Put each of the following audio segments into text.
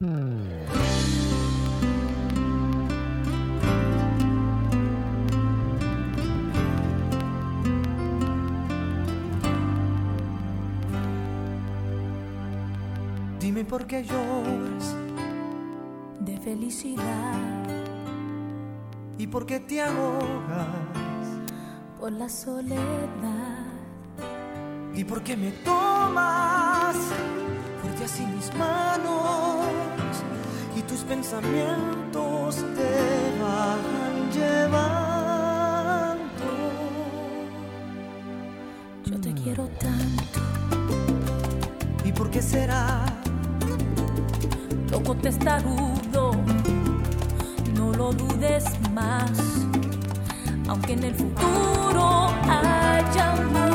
Mm. Dime por qué lloras. De felicidad. Y por qué te ahogas por la soledad. Y por qué me tomas fuerte así mis manos tus pensamientos te van llevando. Yo te quiero tanto. ¿Y por qué será? Loco testarudo, no lo dudes más, aunque en el futuro haya más.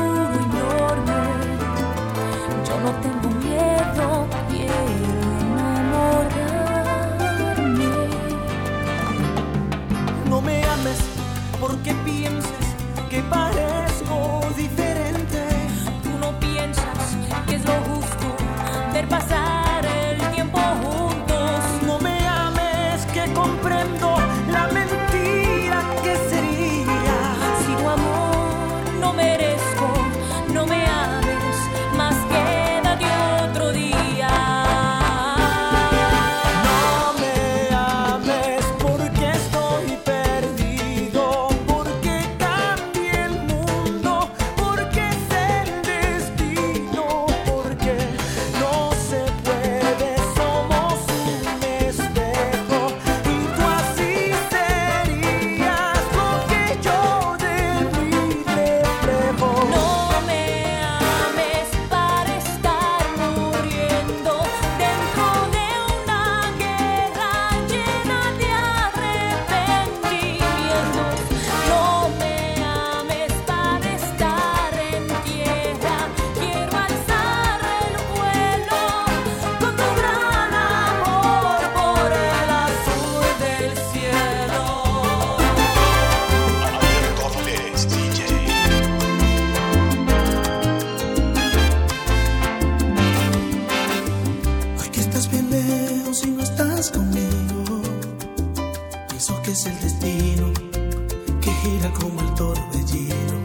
gira como el torbellino.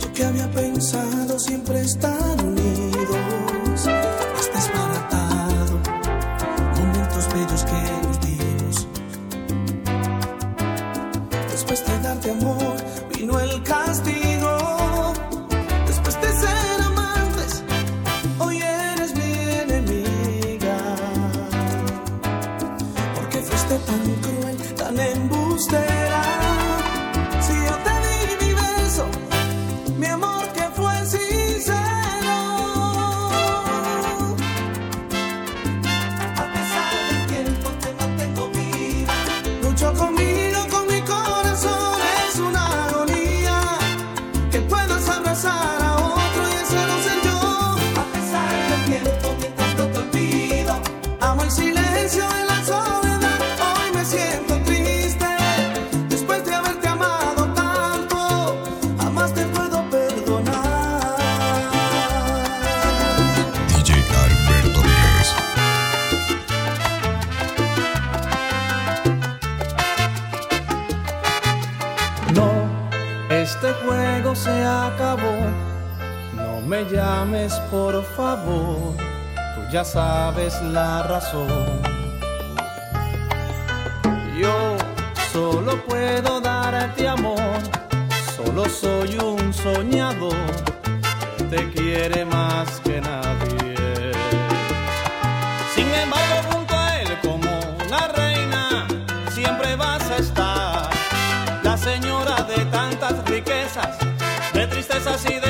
Yo que había pensado siempre estar llames, por favor, tú ya sabes la razón. Yo solo puedo darte amor, solo soy un soñador te quiere más que nadie. Sin embargo, junto a él como una reina, siempre vas a estar, la señora de tantas riquezas, de tristezas y de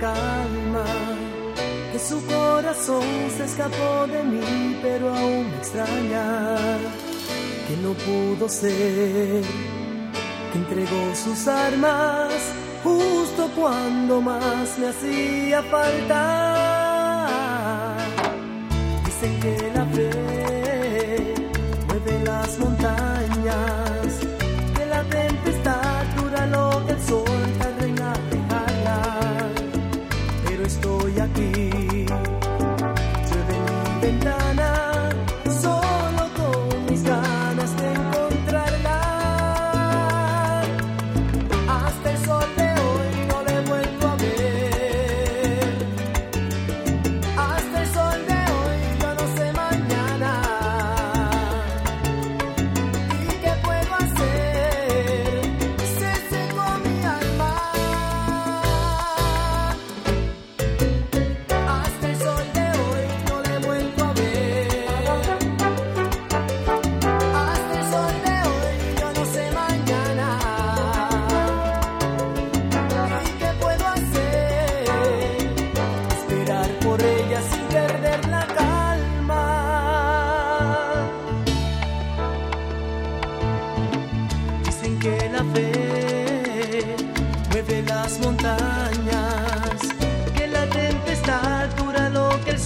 calma, que su corazón se escapó de mí, pero aún me extraña, que no pudo ser, que entregó sus armas justo cuando más me hacía falta. Que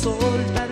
soltar.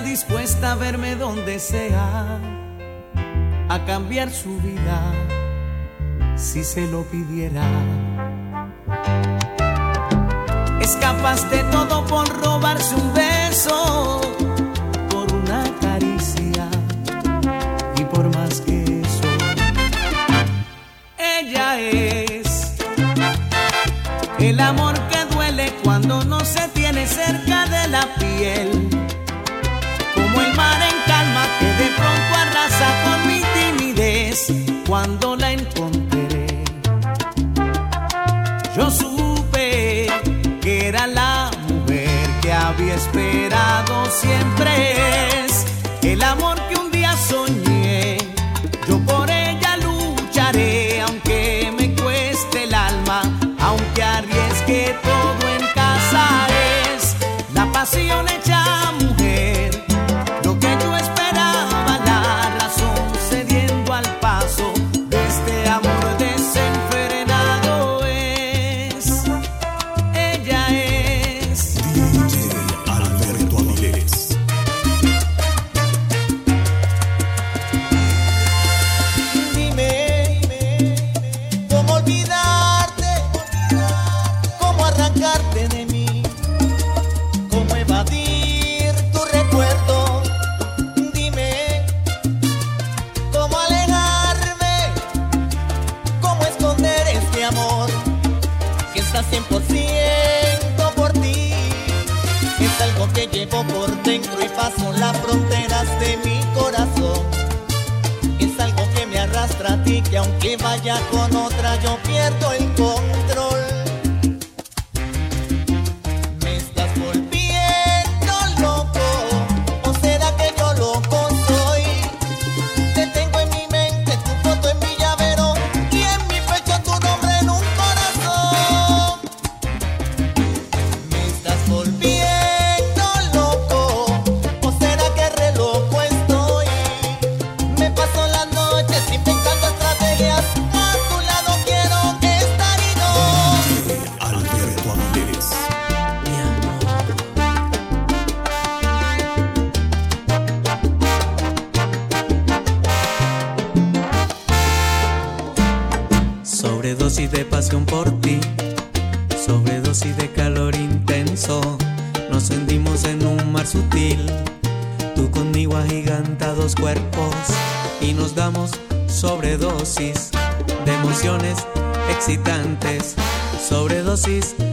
dispuesta a verme donde sea, a cambiar su vida si se lo pidiera. Es capaz de todo por robarse un esperado siempre es el amor. Son las fronteras de mi corazón. Es algo que me arrastra a ti, que aunque vaya con otro.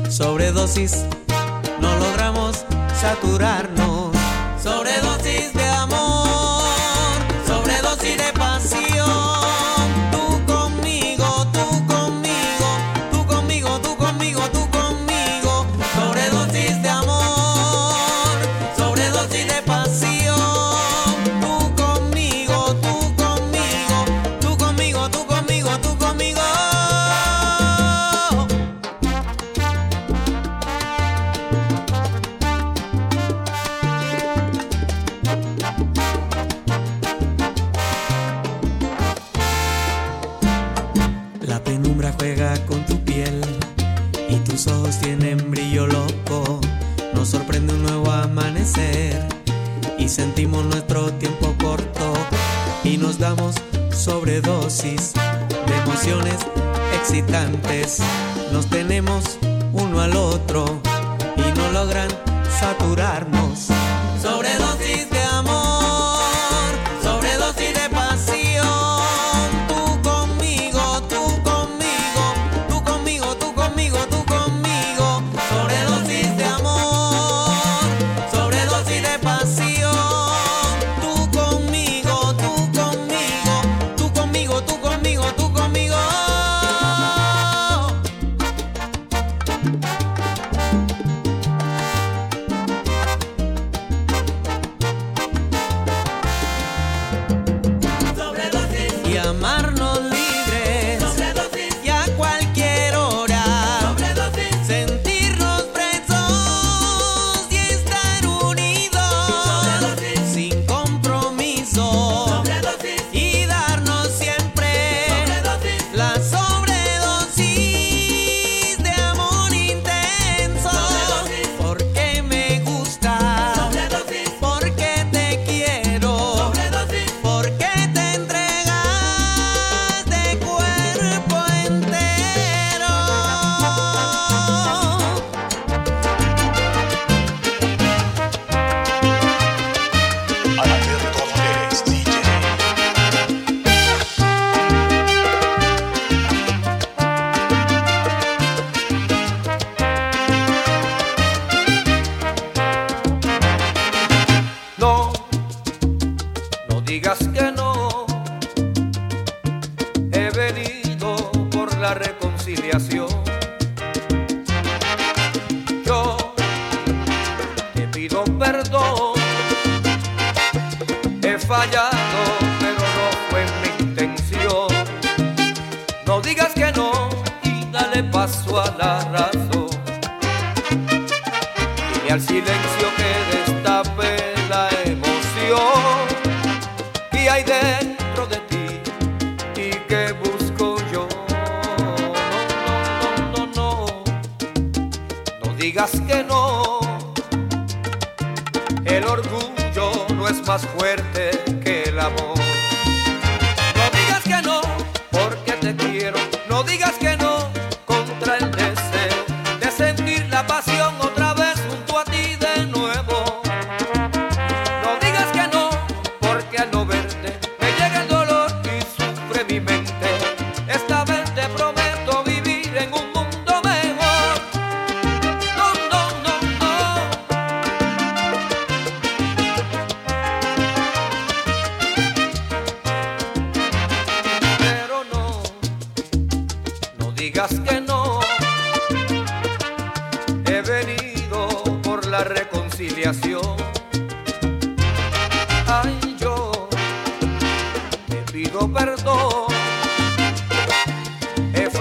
sobredosis, no logramos saturarnos. habitantes nos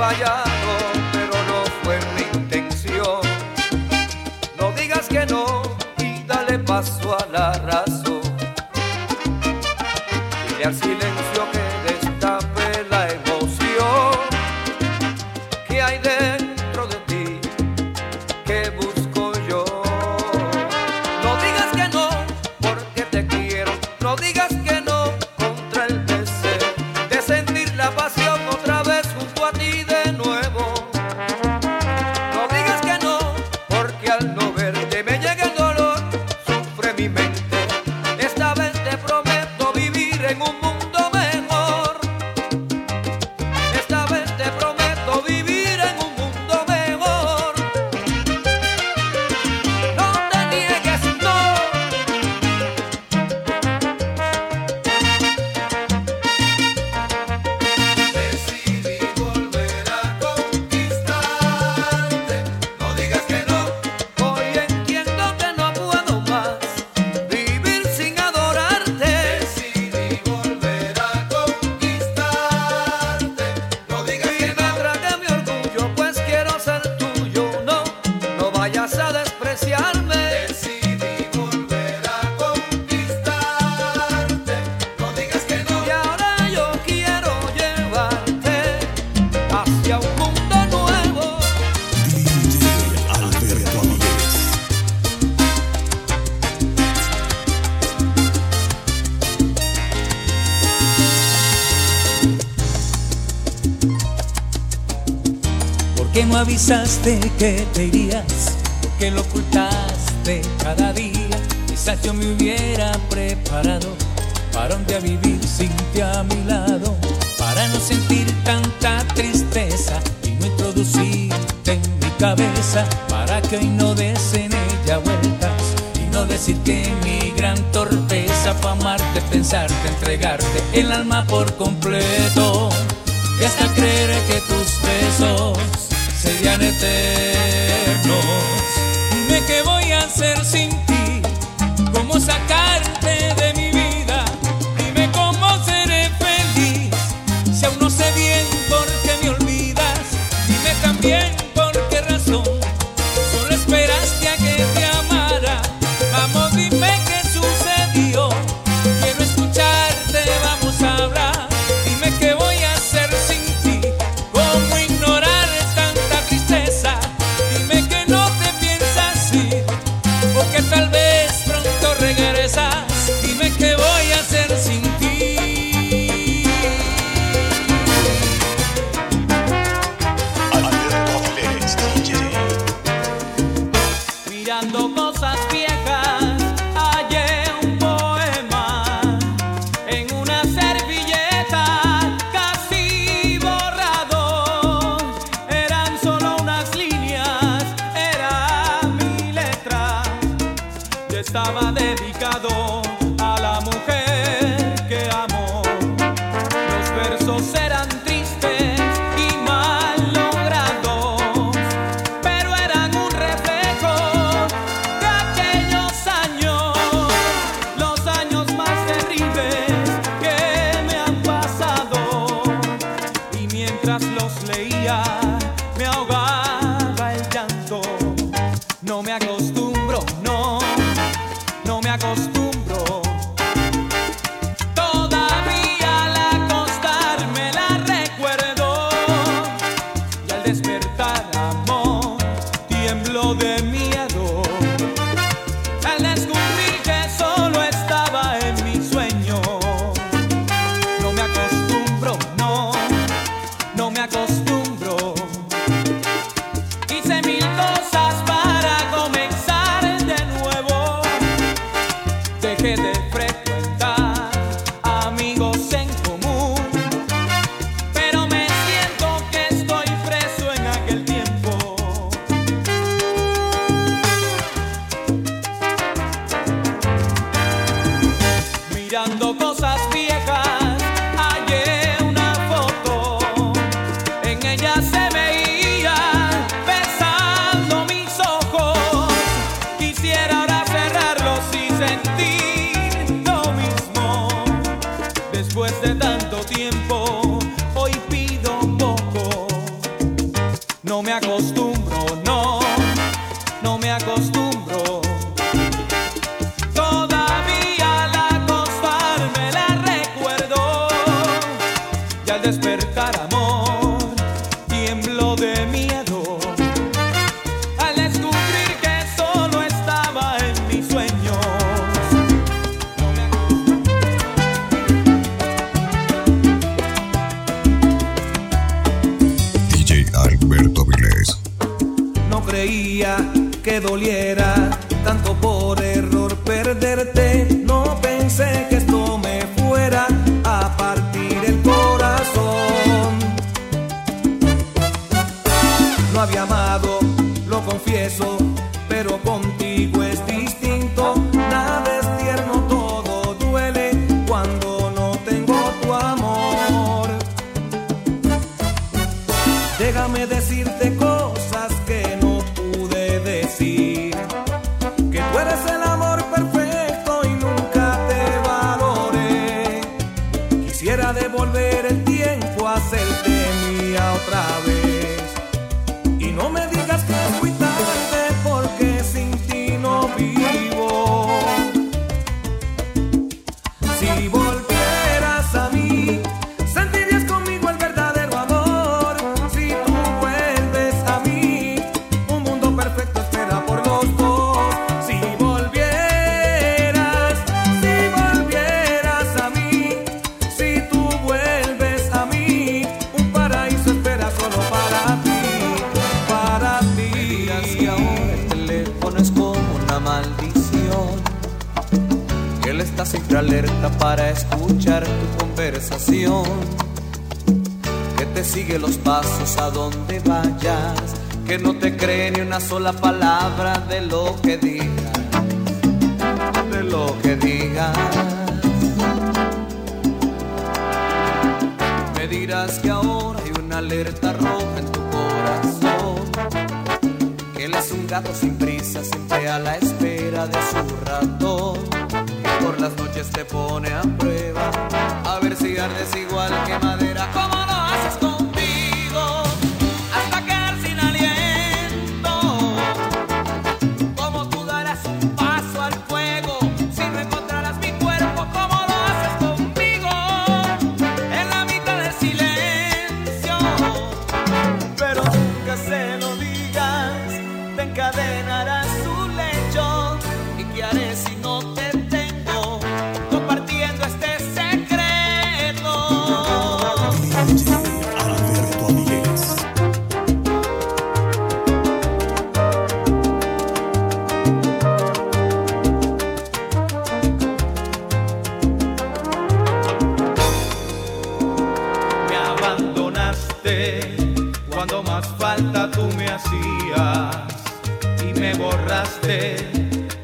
fallado, pero no fue mi intención. No digas que no y dale paso a la razón. Dile al silencio avisaste que te irías, que lo ocultaste cada día. Quizás yo me hubiera preparado para un día vivir sin ti a mi lado, para no sentir tanta tristeza y no introducirte en mi cabeza, para que hoy no des en ella vueltas y no decir que mi gran torpeza fue amarte, pensarte, entregarte el alma por completo y hasta creer que tus besos serían eternos. Dime qué voy a hacer sin ti, cómo sacar. que doliera. Alerta para escuchar tu conversación, que te sigue los pasos a donde vayas, que no te cree ni una sola palabra de lo que digas, de lo que digas. Me dirás que ahora hay una alerta roja en tu corazón, que él es un gato sin prisa, siempre a la espera de su ratón, por las noches te pone a prueba, a ver si ardes igual que madera,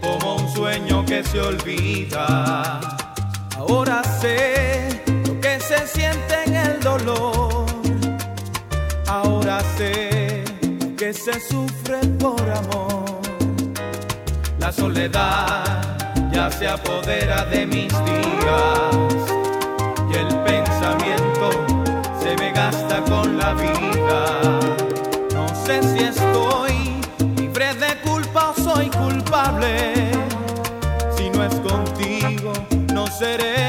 como un sueño que se olvida. Ahora sé lo que se siente en el dolor. Ahora sé que se sufre por amor. La soledad ya se apodera de mis días y el pensamiento se me gasta con la vida. No sé si estoy Si no es contigo, no seré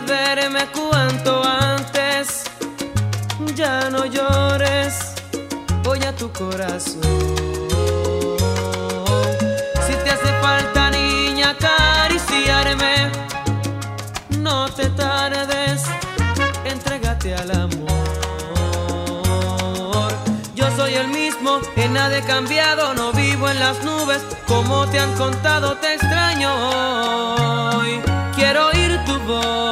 necesitas cuanto antes, ya no llores, voy a tu corazón. Si te hace falta, niña, acariciarme, no te tardes, entrégate al amor. Yo soy el mismo, en nada he cambiado, no vivo en las nubes, como te han contado, te extraño. Quiero oír tu voz.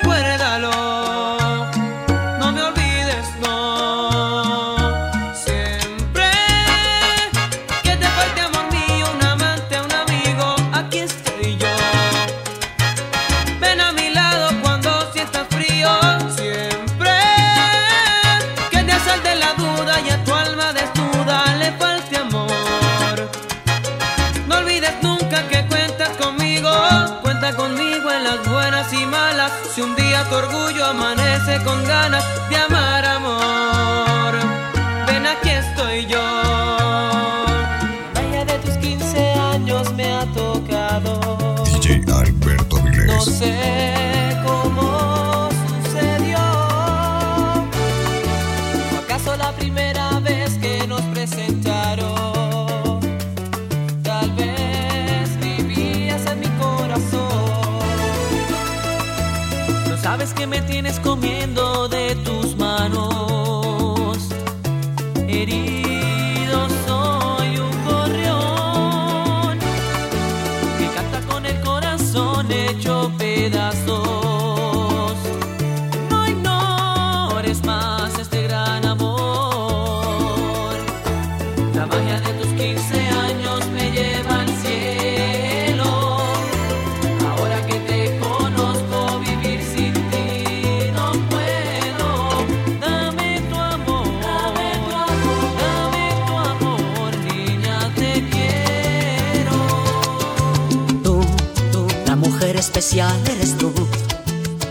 eres tú,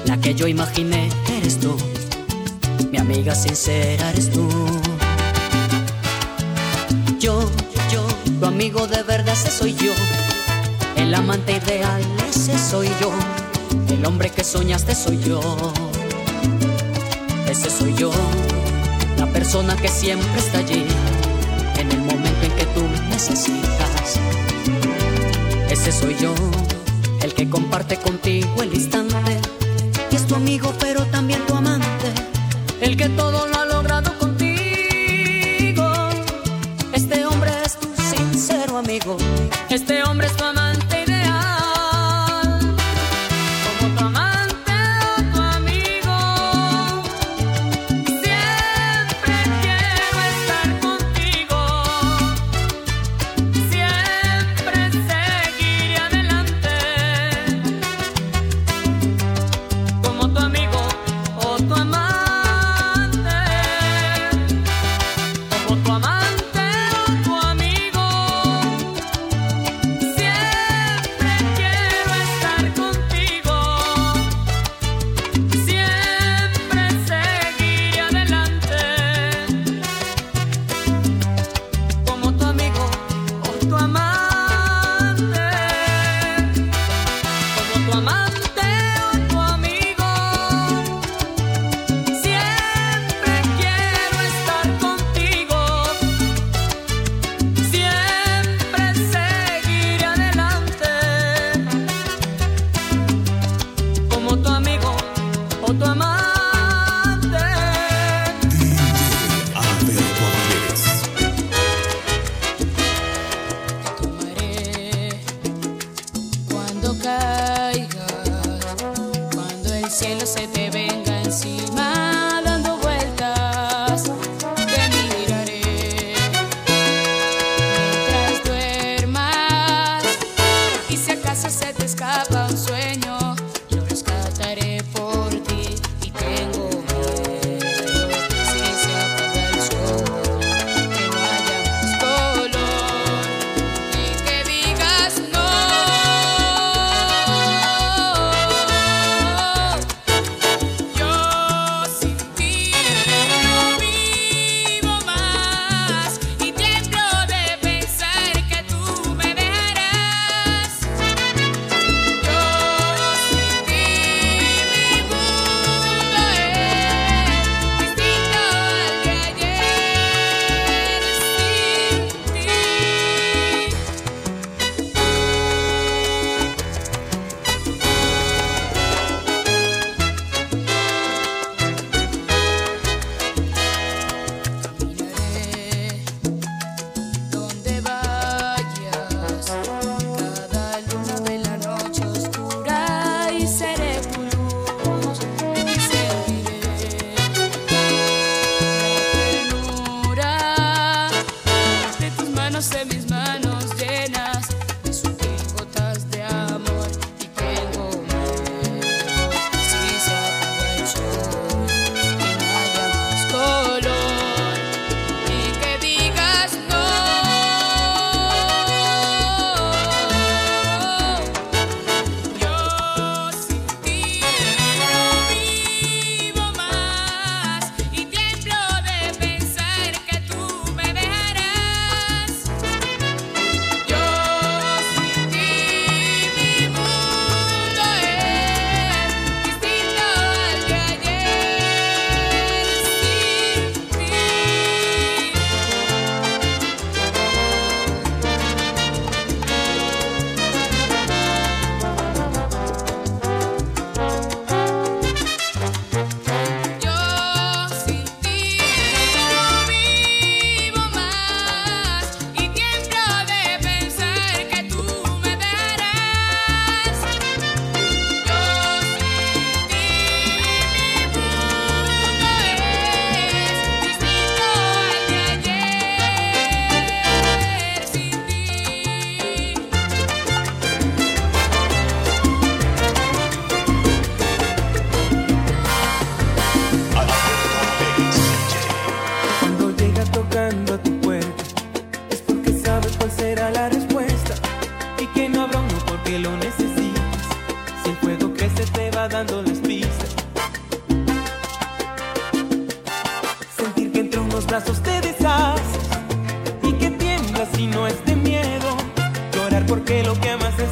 la que yo imaginé eres tú, mi amiga sincera eres tú. Yo, yo, tu amigo de verdad ese soy yo, el amante ideal ese soy yo, el hombre que soñaste soy yo, ese soy yo, la persona que siempre está allí, en el momento en que tú me necesitas, ese soy yo que comparte contigo el instante. Y es tu amigo, pero también tu amante. El que todo lo porque lo que más es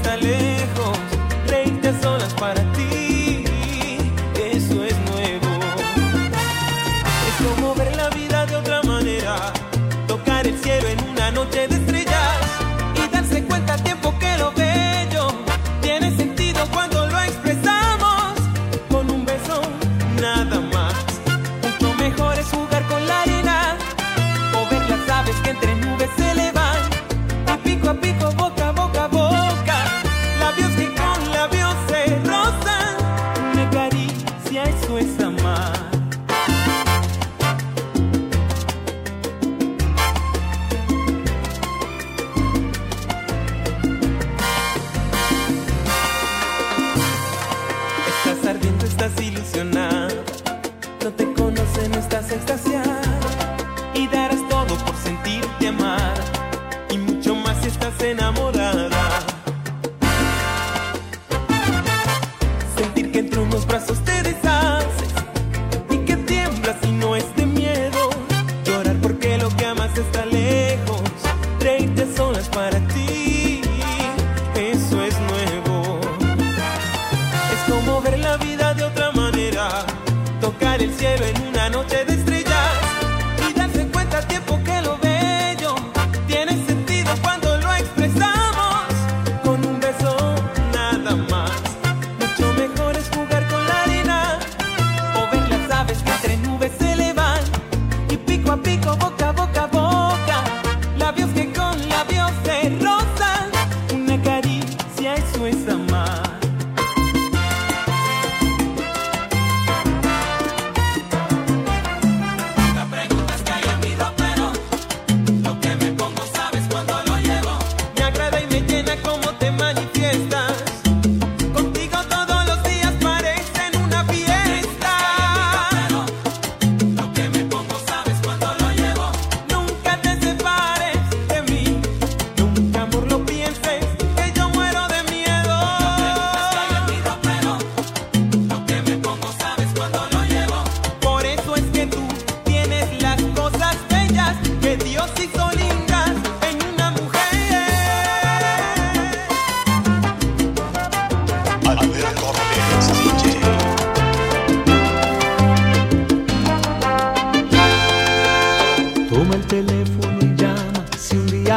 lleven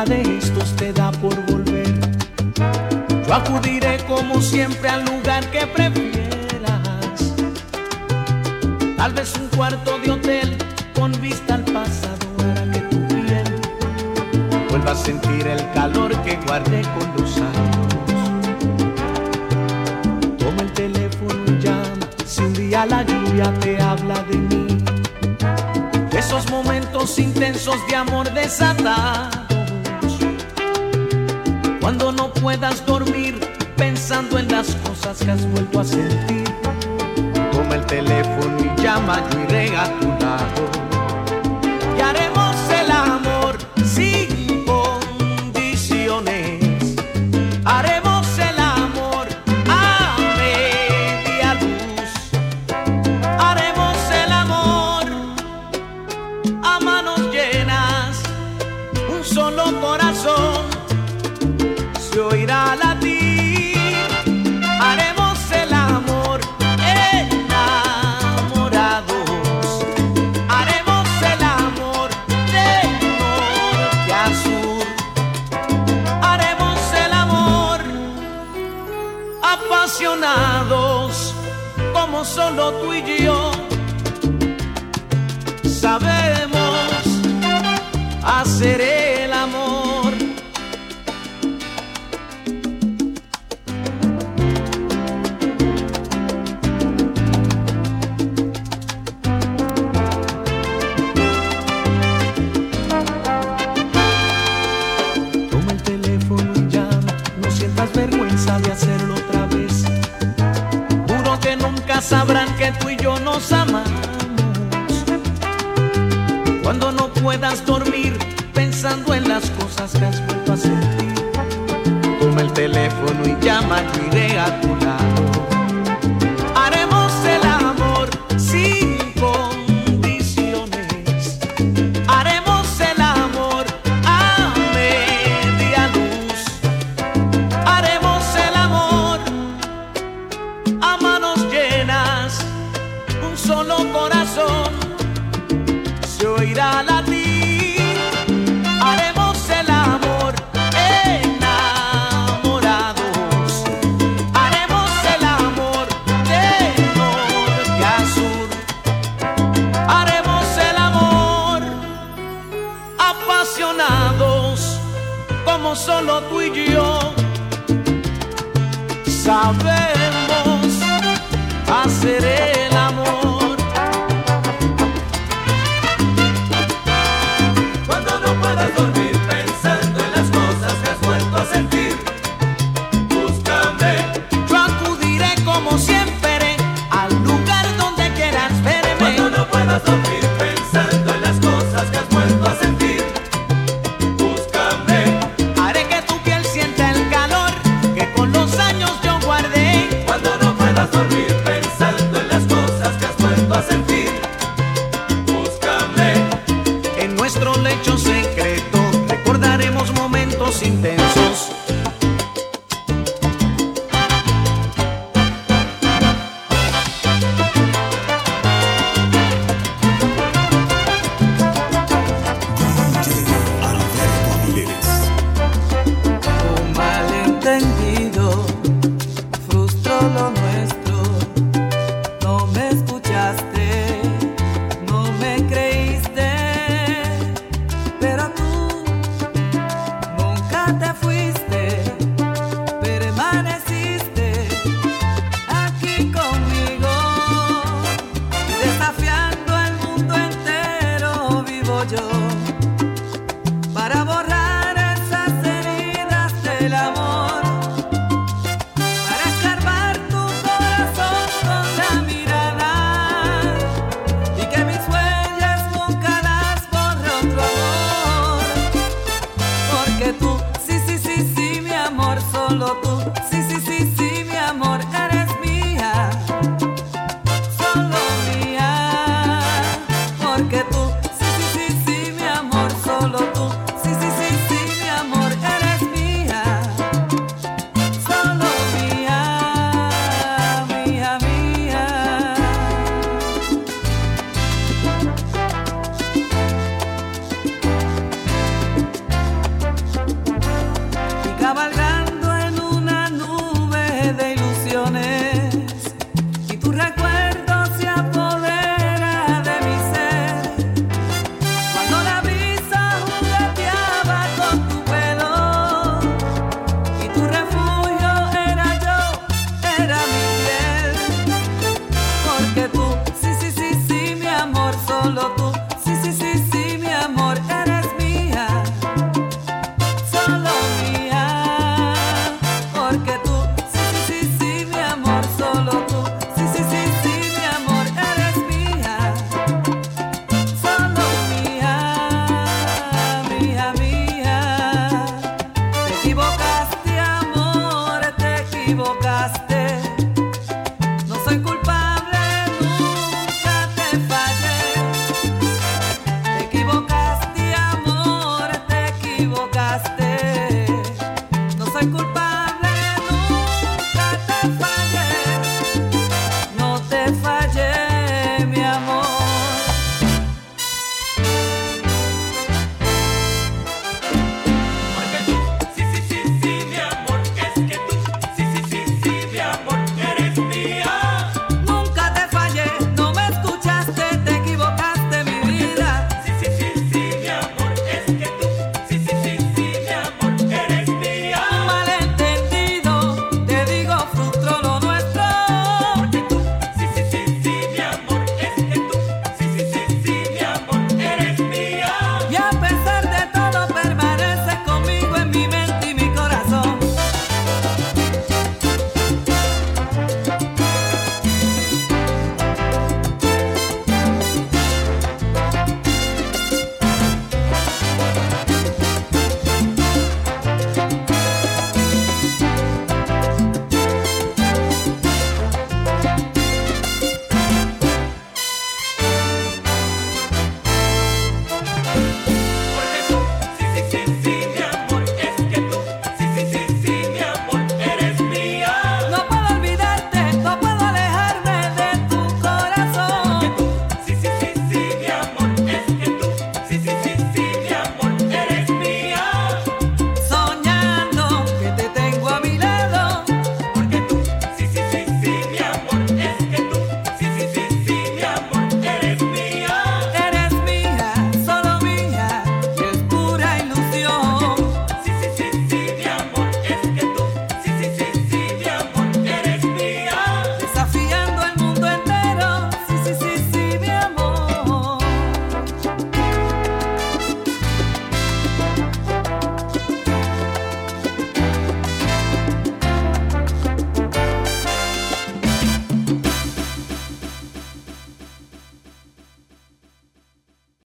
de estos te da por volver. Yo acudiré como siempre al lugar que prefieras. Tal vez un cuarto de hotel con vista al pasado hará que tu piel vuelva a sentir el calor que guardé con los años. Toma el teléfono y llama, si un día la lluvia te habla de mí. Esos momentos intensos de amor desatado cuando no puedas dormir pensando en las cosas que has vuelto a sentir, toma el teléfono y llama, yo iré a tu lado. solo tú y yo. Sabemos hacer teléfono y llama tu idea apasionados como solo tú y yo sabemos hacer eso.